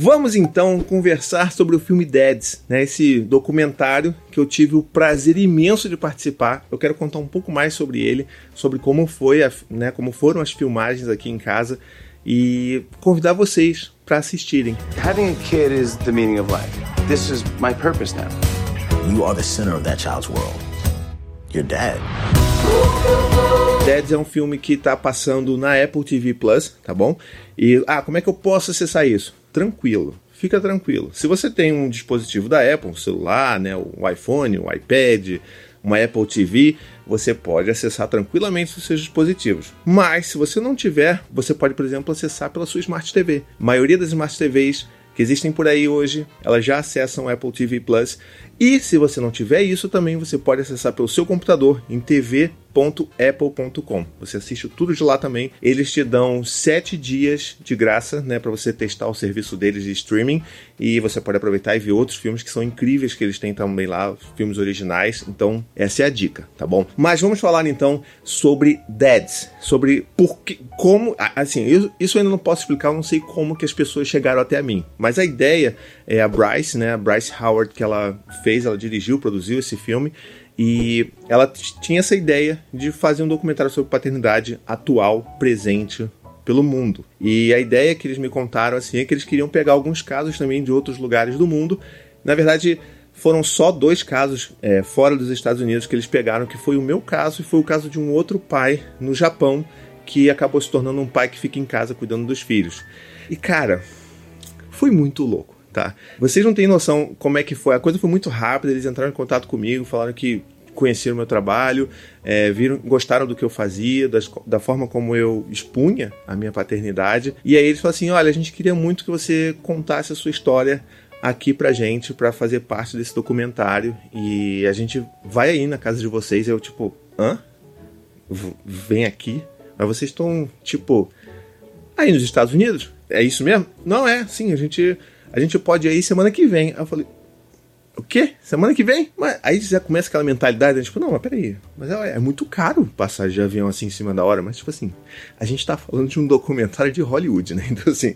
Vamos então conversar sobre o filme Deads, né? Esse documentário que eu tive o prazer imenso de participar. Eu quero contar um pouco mais sobre ele, sobre como foi, a, né? Como foram as filmagens aqui em casa e convidar vocês para assistirem. Having a kid is the meaning of life. This is my purpose now. You are the center of that child's world. You're dead. Deads é um filme que tá passando na Apple TV Plus, tá bom? E ah, como é que eu posso acessar isso? Tranquilo. Fica tranquilo. Se você tem um dispositivo da Apple, um celular, né, o iPhone, o iPad, uma Apple TV, você pode acessar tranquilamente os seus dispositivos. Mas se você não tiver, você pode, por exemplo, acessar pela sua Smart TV. A maioria das Smart TVs que existem por aí hoje, elas já acessam o Apple TV Plus. E se você não tiver isso também, você pode acessar pelo seu computador em TV www.apple.com. Você assiste tudo de lá também. Eles te dão sete dias de graça, né, para você testar o serviço deles de streaming e você pode aproveitar e ver outros filmes que são incríveis que eles têm também lá, filmes originais. Então, essa é a dica, tá bom? Mas vamos falar então sobre Deads, sobre por que, como, assim, isso eu ainda não posso explicar, eu não sei como que as pessoas chegaram até mim. Mas a ideia é a Bryce, né, a Bryce Howard que ela fez, ela dirigiu, produziu esse filme e ela tinha essa ideia de fazer um documentário sobre paternidade atual, presente pelo mundo. E a ideia que eles me contaram assim é que eles queriam pegar alguns casos também de outros lugares do mundo. Na verdade, foram só dois casos é, fora dos Estados Unidos que eles pegaram, que foi o meu caso e foi o caso de um outro pai no Japão que acabou se tornando um pai que fica em casa cuidando dos filhos. E cara, foi muito louco tá? Vocês não têm noção como é que foi. A coisa foi muito rápida, eles entraram em contato comigo, falaram que conheceram meu trabalho, é, viram, gostaram do que eu fazia, das, da forma como eu expunha a minha paternidade. E aí eles falaram assim: olha, a gente queria muito que você contasse a sua história aqui pra gente, para fazer parte desse documentário. E a gente vai aí na casa de vocês. Eu, tipo, hã? V vem aqui? Mas vocês estão, tipo, aí nos Estados Unidos? É isso mesmo? Não é, sim, a gente a gente pode ir aí semana que vem. Aí eu falei, o quê? Semana que vem? Mas aí já começa aquela mentalidade, né? tipo, não, mas peraí, mas é, é, muito caro passar de avião assim em cima da hora, mas tipo assim, a gente tá falando de um documentário de Hollywood, né? Então assim,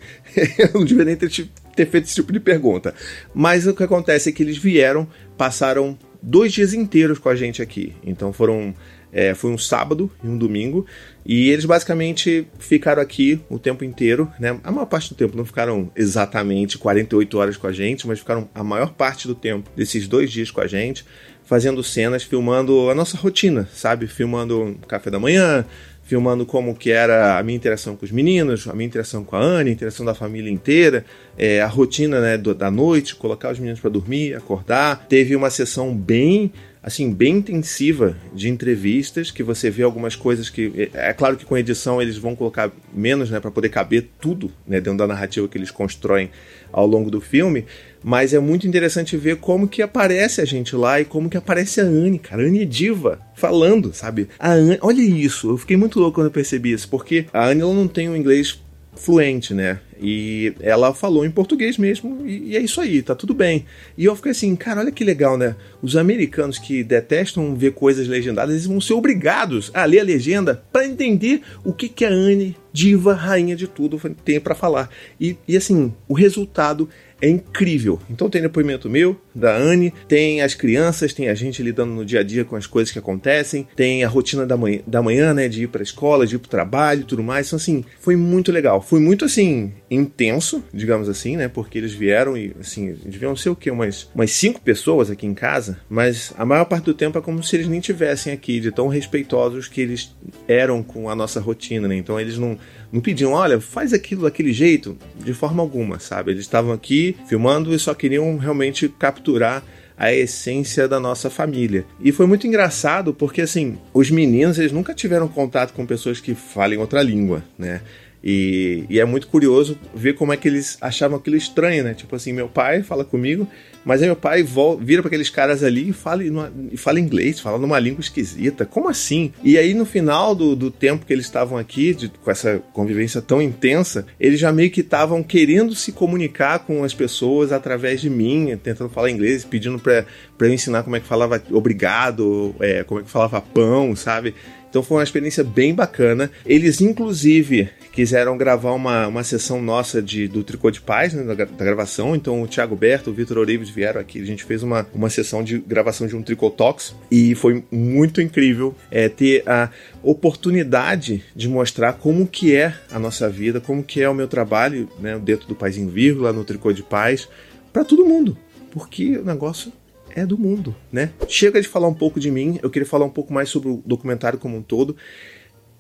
eu não devia nem ter, ter feito esse tipo de pergunta. Mas o que acontece é que eles vieram, passaram dois dias inteiros com a gente aqui. Então foram é, foi um sábado e um domingo. E eles basicamente ficaram aqui o tempo inteiro, né? A maior parte do tempo não ficaram exatamente 48 horas com a gente, mas ficaram a maior parte do tempo desses dois dias com a gente, fazendo cenas, filmando a nossa rotina, sabe? Filmando café da manhã, filmando como que era a minha interação com os meninos, a minha interação com a Anne, a interação da família inteira, é, a rotina né, do, da noite, colocar os meninos para dormir, acordar. Teve uma sessão bem assim, bem intensiva de entrevistas, que você vê algumas coisas que. É, é claro que com edição eles vão colocar menos, né, para poder caber tudo, né, dentro da narrativa que eles constroem ao longo do filme. Mas é muito interessante ver como que aparece a gente lá e como que aparece a Anne, cara. A Anne é diva, falando, sabe? A Anne, olha isso, eu fiquei muito louco quando eu percebi isso, porque a Anne ela não tem um inglês fluente, né? E ela falou em português mesmo, e, e, é isso aí, tá tudo bem. E eu fiquei assim, cara, olha que legal, né? Os americanos que detestam ver coisas legendadas, eles vão ser obrigados a ler a legenda para entender o que, que a Anne, diva, rainha de tudo, tem para falar. E, e assim, o resultado é incrível. Então tem depoimento meu, da Anne, tem as crianças, tem a gente lidando no dia a dia com as coisas que acontecem, tem a rotina da manhã, da manhã né, de ir para a escola, de ir para o trabalho e tudo mais. Então, assim, foi muito legal. Foi muito, assim, intenso, digamos assim, né, porque eles vieram e, assim, deviam ser o quê? Umas, umas cinco pessoas aqui em casa, mas a maior parte do tempo é como se eles nem tivessem aqui, de tão respeitosos que eles eram com a nossa rotina, né? Então eles não não pediam, olha, faz aquilo daquele jeito, de forma alguma, sabe? Eles estavam aqui filmando e só queriam realmente capturar a essência da nossa família. E foi muito engraçado porque assim, os meninos eles nunca tiveram contato com pessoas que falem outra língua, né? E, e, é muito curioso ver como é que eles achavam aquilo estranho, né? Tipo assim, meu pai fala comigo, mas aí meu pai volta, vira para aqueles caras ali e fala, e fala inglês, fala numa língua esquisita. Como assim? E aí no final do, do tempo que eles estavam aqui, de, com essa convivência tão intensa, eles já meio que estavam querendo se comunicar com as pessoas através de mim, tentando falar inglês, pedindo para eu ensinar como é que falava obrigado, é, como é que falava pão, sabe? Então foi uma experiência bem bacana. Eles, inclusive, quiseram gravar uma, uma sessão nossa de, do Tricô de Paz, né, da, da, gravação. Então o Thiago Berto, o Vitor Ourives vieram aqui. A gente fez uma, uma sessão de gravação de um Tricô Talks e foi muito incrível é, ter a oportunidade de mostrar como que é a nossa vida, como que é o meu trabalho né, dentro do Paz em Vírgula, no Tricô de Paz, para todo mundo. Porque o negócio é do mundo, né? Chega de falar um pouco de mim, eu queria falar um pouco mais sobre o documentário como um todo.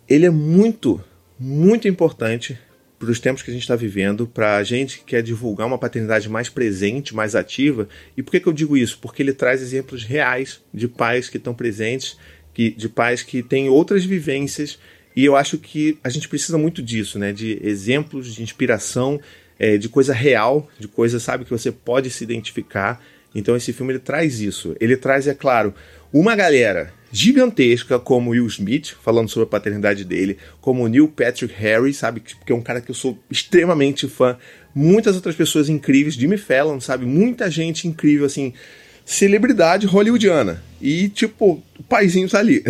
Ele é muito muito importante para os tempos que a gente está vivendo, para a gente que quer divulgar uma paternidade mais presente, mais ativa. E por que, que eu digo isso? Porque ele traz exemplos reais de pais que estão presentes, que, de pais que têm outras vivências. E eu acho que a gente precisa muito disso, né? De exemplos, de inspiração, é, de coisa real, de coisa, sabe, que você pode se identificar. Então esse filme ele traz isso. Ele traz, é claro, uma galera gigantesca como Will Smith, falando sobre a paternidade dele, como Neil Patrick Harris, sabe? Que é um cara que eu sou extremamente fã. Muitas outras pessoas incríveis, Jimmy Fallon, sabe? Muita gente incrível, assim, celebridade hollywoodiana. E, tipo, o paizinho tá ali.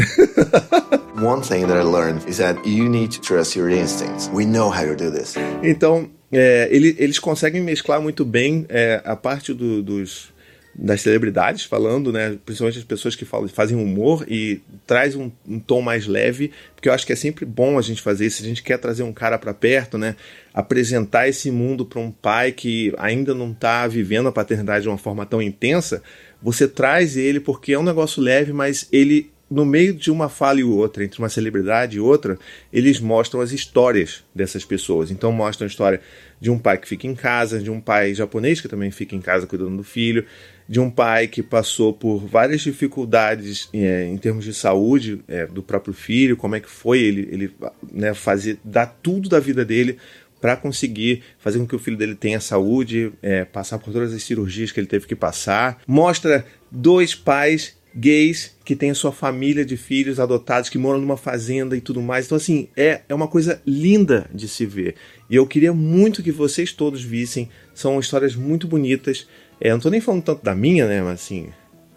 One thing that I learned is that you need to trust your instincts. We know how to do this. Então, é, ele, eles conseguem mesclar muito bem é, a parte do, dos das celebridades falando, né? Principalmente as pessoas que falam, fazem humor e traz um, um, tom mais leve, porque eu acho que é sempre bom a gente fazer isso. A gente quer trazer um cara para perto, né? Apresentar esse mundo para um pai que ainda não está vivendo a paternidade de uma forma tão intensa. Você traz ele porque é um negócio leve, mas ele no meio de uma fala e outra, entre uma celebridade e outra, eles mostram as histórias dessas pessoas. Então mostram a história de um pai que fica em casa, de um pai japonês que também fica em casa cuidando do filho, de um pai que passou por várias dificuldades é, em termos de saúde é, do próprio filho, como é que foi ele, ele né, fazer, dar tudo da vida dele para conseguir fazer com que o filho dele tenha saúde, é, passar por todas as cirurgias que ele teve que passar. Mostra dois pais gays que têm sua família de filhos adotados, que moram numa fazenda e tudo mais. Então, assim, é, é uma coisa linda de se ver. E eu queria muito que vocês todos vissem. São histórias muito bonitas. É, não tô nem falando tanto da minha, né? Mas assim,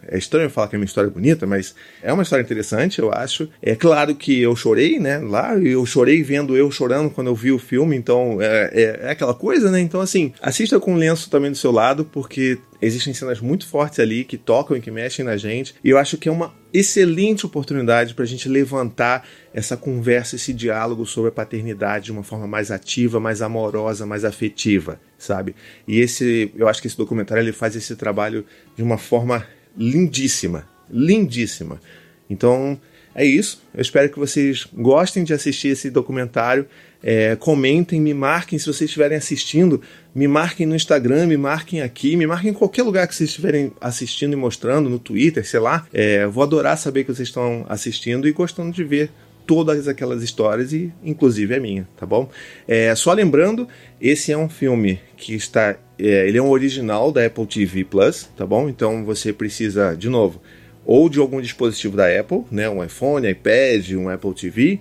é estranho falar que é uma história bonita, mas é uma história interessante, eu acho. É claro que eu chorei, né? Lá, eu chorei vendo eu chorando quando eu vi o filme, então é, é, é aquela coisa, né? Então, assim, assista com um lenço também do seu lado, porque existem cenas muito fortes ali que tocam e que mexem na gente. E eu acho que é uma excelente oportunidade para a gente levantar essa conversa, esse diálogo sobre a paternidade de uma forma mais ativa, mais amorosa, mais afetiva sabe? E esse, eu acho que esse documentário ele faz esse trabalho de uma forma lindíssima, lindíssima. Então é isso. Eu espero que vocês gostem de assistir esse documentário. É, comentem, me marquem se vocês estiverem assistindo. Me marquem no Instagram, me marquem aqui, me marquem em qualquer lugar que vocês estiverem assistindo e mostrando, no Twitter, sei lá. É, vou adorar saber que vocês estão assistindo e gostando de ver todas aquelas histórias e inclusive a minha, tá bom? É, só lembrando, esse é um filme que está, é, ele é um original da Apple TV Plus, tá bom? Então você precisa, de novo, ou de algum dispositivo da Apple, né, um iPhone, iPad, um Apple TV,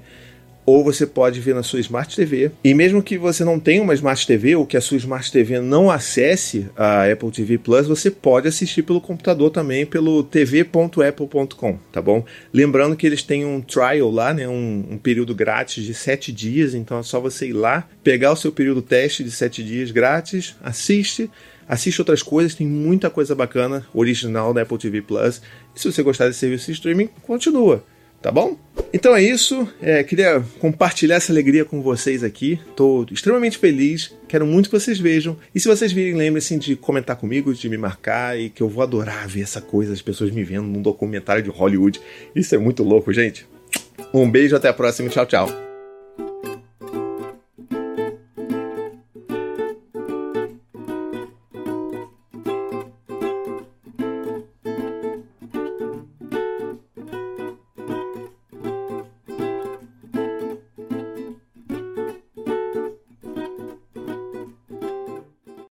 ou você pode ver na sua Smart TV. E mesmo que você não tenha uma Smart TV ou que a sua Smart TV não acesse a Apple TV Plus, você pode assistir pelo computador também pelo tv.apple.com, tá bom? Lembrando que eles têm um trial lá, né, um, um, período grátis de 7 dias, então é só você ir lá, pegar o seu período teste de 7 dias grátis, assiste, assiste outras coisas, tem muita coisa bacana original da Apple TV Plus. E se você gostar desse serviço de streaming, continua tá bom? Então é isso, é, queria compartilhar essa alegria com vocês aqui. Estou extremamente feliz, quero muito que vocês vejam. E se vocês virem, lembrem-se de comentar comigo, de me marcar e que eu vou adorar ver essa coisa, as pessoas me vendo num documentário de Hollywood. Isso é muito louco, gente. Um beijo, até a próxima, tchau, tchau.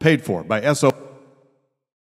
Paid for by SO.